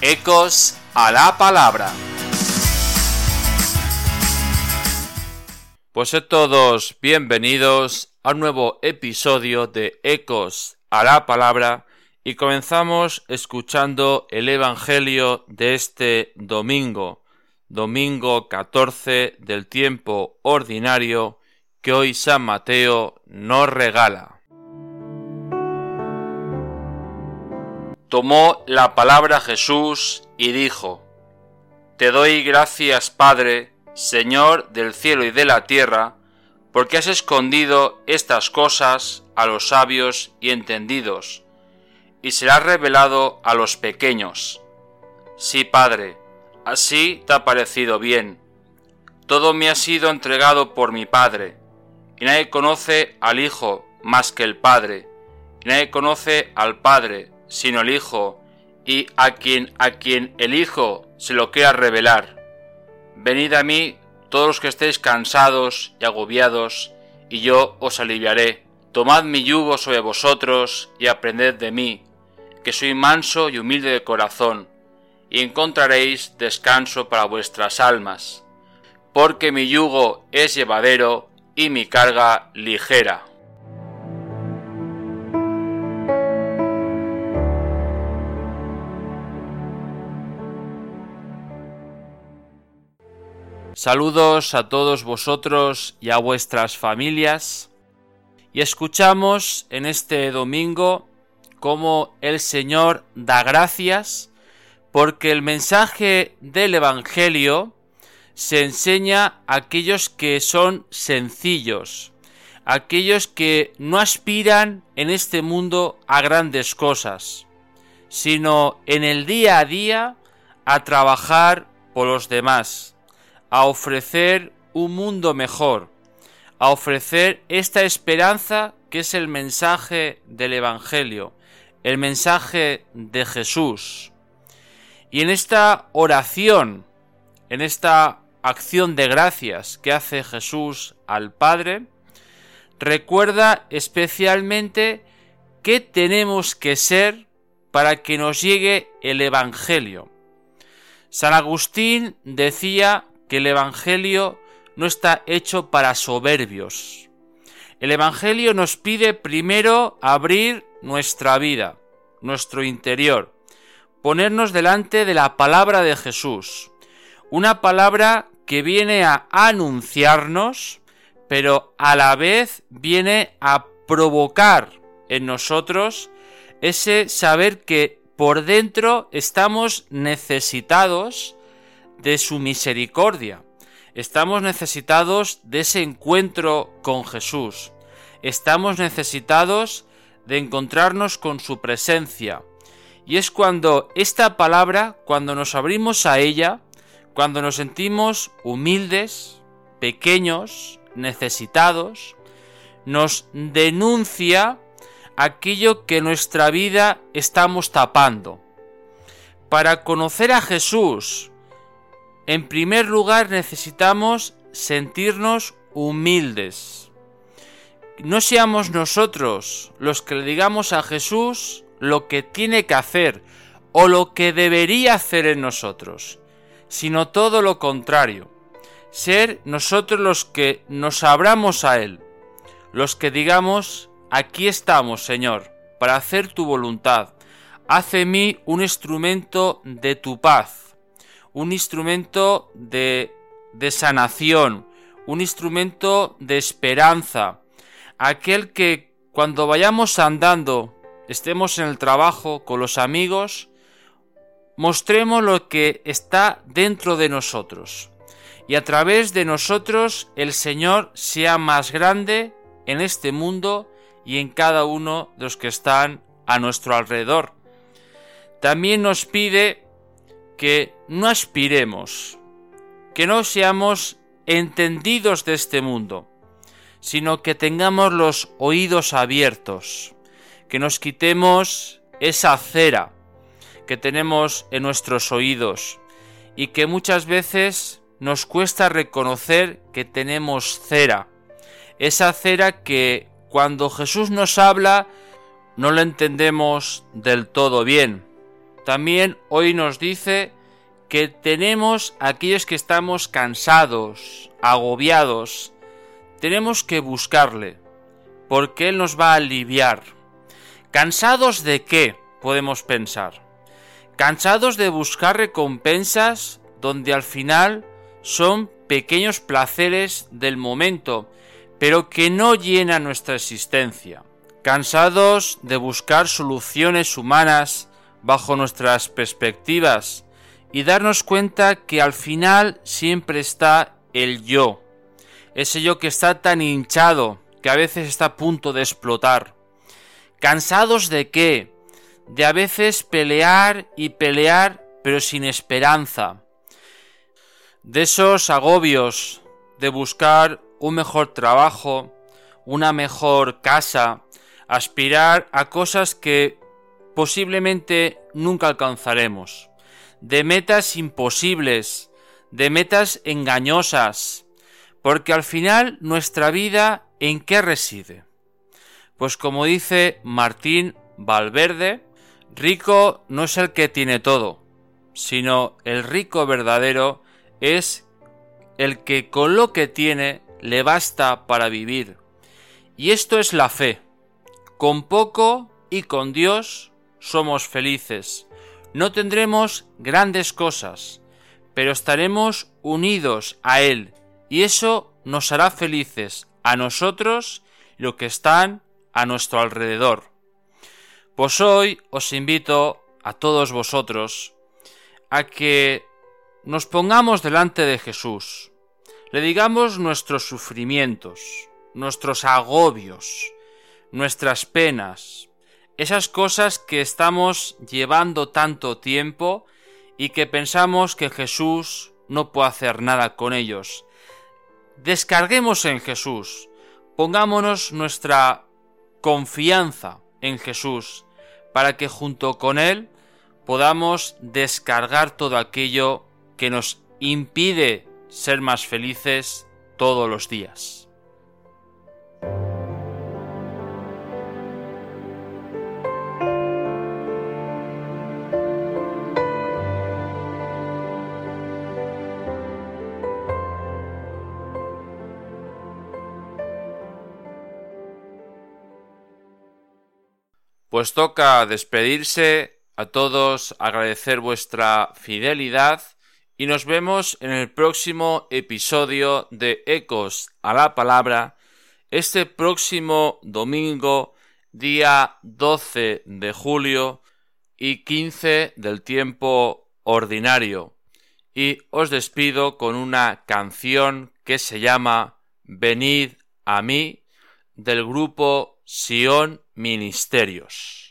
Ecos a la palabra. Pues a todos bienvenidos a un nuevo episodio de Ecos a la palabra y comenzamos escuchando el Evangelio de este domingo, domingo 14 del tiempo ordinario que hoy San Mateo nos regala. Tomó la palabra Jesús y dijo, Te doy gracias, Padre, Señor del cielo y de la tierra, porque has escondido estas cosas a los sabios y entendidos, y se las has revelado a los pequeños. Sí, Padre, así te ha parecido bien. Todo me ha sido entregado por mi Padre, y nadie conoce al Hijo más que el Padre, y nadie conoce al Padre sino el Hijo, y a quien a quien el Hijo se lo quiera revelar. Venid a mí todos los que estéis cansados y agobiados, y yo os aliviaré. Tomad mi yugo sobre vosotros y aprended de mí, que soy manso y humilde de corazón, y encontraréis descanso para vuestras almas, porque mi yugo es llevadero y mi carga ligera. Saludos a todos vosotros y a vuestras familias. Y escuchamos en este domingo cómo el Señor da gracias porque el mensaje del Evangelio se enseña a aquellos que son sencillos, aquellos que no aspiran en este mundo a grandes cosas, sino en el día a día a trabajar por los demás a ofrecer un mundo mejor, a ofrecer esta esperanza que es el mensaje del Evangelio, el mensaje de Jesús. Y en esta oración, en esta acción de gracias que hace Jesús al Padre, recuerda especialmente qué tenemos que ser para que nos llegue el Evangelio. San Agustín decía que el Evangelio no está hecho para soberbios. El Evangelio nos pide primero abrir nuestra vida, nuestro interior, ponernos delante de la palabra de Jesús, una palabra que viene a anunciarnos, pero a la vez viene a provocar en nosotros ese saber que por dentro estamos necesitados de su misericordia. Estamos necesitados de ese encuentro con Jesús. Estamos necesitados de encontrarnos con su presencia. Y es cuando esta palabra, cuando nos abrimos a ella, cuando nos sentimos humildes, pequeños, necesitados, nos denuncia aquello que nuestra vida estamos tapando. Para conocer a Jesús, en primer lugar necesitamos sentirnos humildes. No seamos nosotros los que le digamos a Jesús lo que tiene que hacer o lo que debería hacer en nosotros, sino todo lo contrario. Ser nosotros los que nos abramos a Él, los que digamos, aquí estamos, Señor, para hacer tu voluntad. Hace mí un instrumento de tu paz un instrumento de, de sanación, un instrumento de esperanza, aquel que cuando vayamos andando, estemos en el trabajo con los amigos, mostremos lo que está dentro de nosotros y a través de nosotros el Señor sea más grande en este mundo y en cada uno de los que están a nuestro alrededor. También nos pide que no aspiremos, que no seamos entendidos de este mundo, sino que tengamos los oídos abiertos, que nos quitemos esa cera que tenemos en nuestros oídos y que muchas veces nos cuesta reconocer que tenemos cera, esa cera que cuando Jesús nos habla no la entendemos del todo bien, también hoy nos dice que tenemos aquellos que estamos cansados, agobiados, tenemos que buscarle, porque Él nos va a aliviar. ¿Cansados de qué? podemos pensar. Cansados de buscar recompensas donde al final son pequeños placeres del momento, pero que no llenan nuestra existencia. Cansados de buscar soluciones humanas bajo nuestras perspectivas y darnos cuenta que al final siempre está el yo, ese yo que está tan hinchado que a veces está a punto de explotar. ¿Cansados de qué? De a veces pelear y pelear pero sin esperanza. De esos agobios de buscar un mejor trabajo, una mejor casa, aspirar a cosas que posiblemente nunca alcanzaremos, de metas imposibles, de metas engañosas, porque al final nuestra vida ¿en qué reside? Pues como dice Martín Valverde, rico no es el que tiene todo, sino el rico verdadero es el que con lo que tiene le basta para vivir. Y esto es la fe. Con poco y con Dios somos felices. No tendremos grandes cosas, pero estaremos unidos a Él y eso nos hará felices a nosotros y lo que están a nuestro alrededor. Pues hoy os invito a todos vosotros a que nos pongamos delante de Jesús, le digamos nuestros sufrimientos, nuestros agobios, nuestras penas, esas cosas que estamos llevando tanto tiempo y que pensamos que Jesús no puede hacer nada con ellos. Descarguemos en Jesús, pongámonos nuestra confianza en Jesús, para que junto con Él podamos descargar todo aquello que nos impide ser más felices todos los días. Pues toca despedirse a todos, agradecer vuestra fidelidad y nos vemos en el próximo episodio de Ecos a la Palabra, este próximo domingo, día 12 de julio y 15 del tiempo ordinario. Y os despido con una canción que se llama Venid a mí del grupo Sion Ministerios.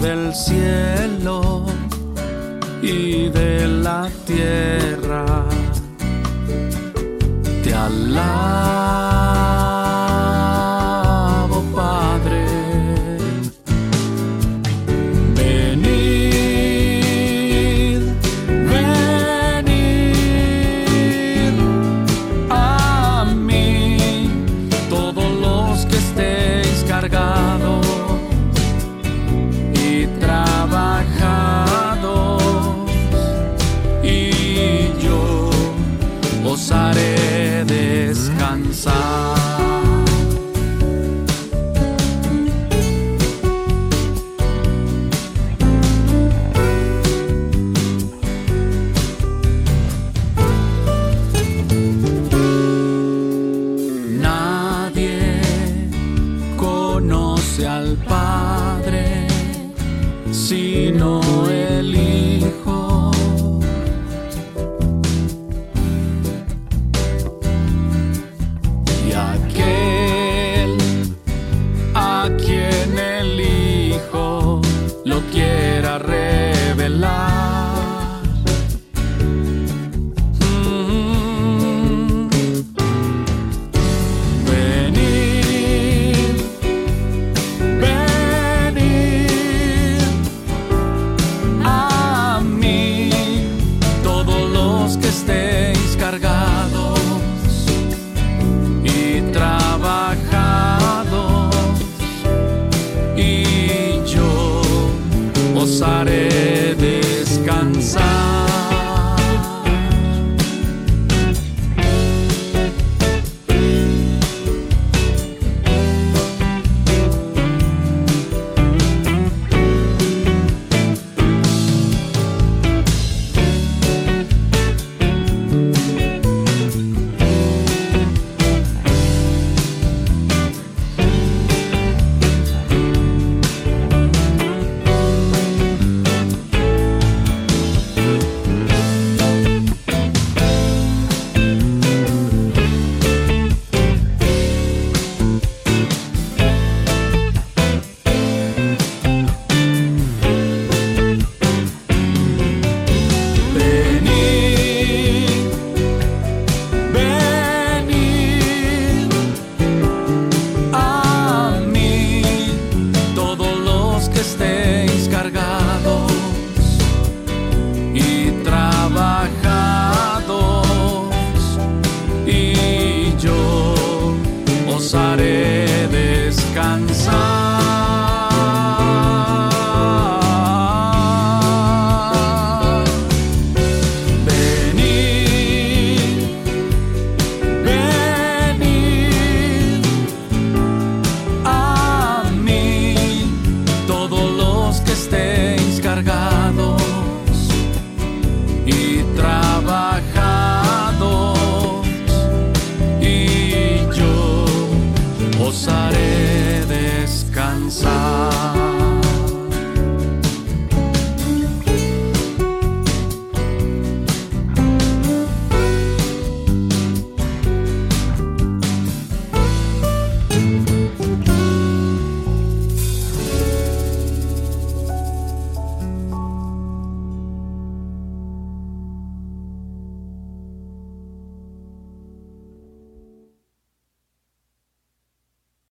Del cielo y de la tierra, te alabo.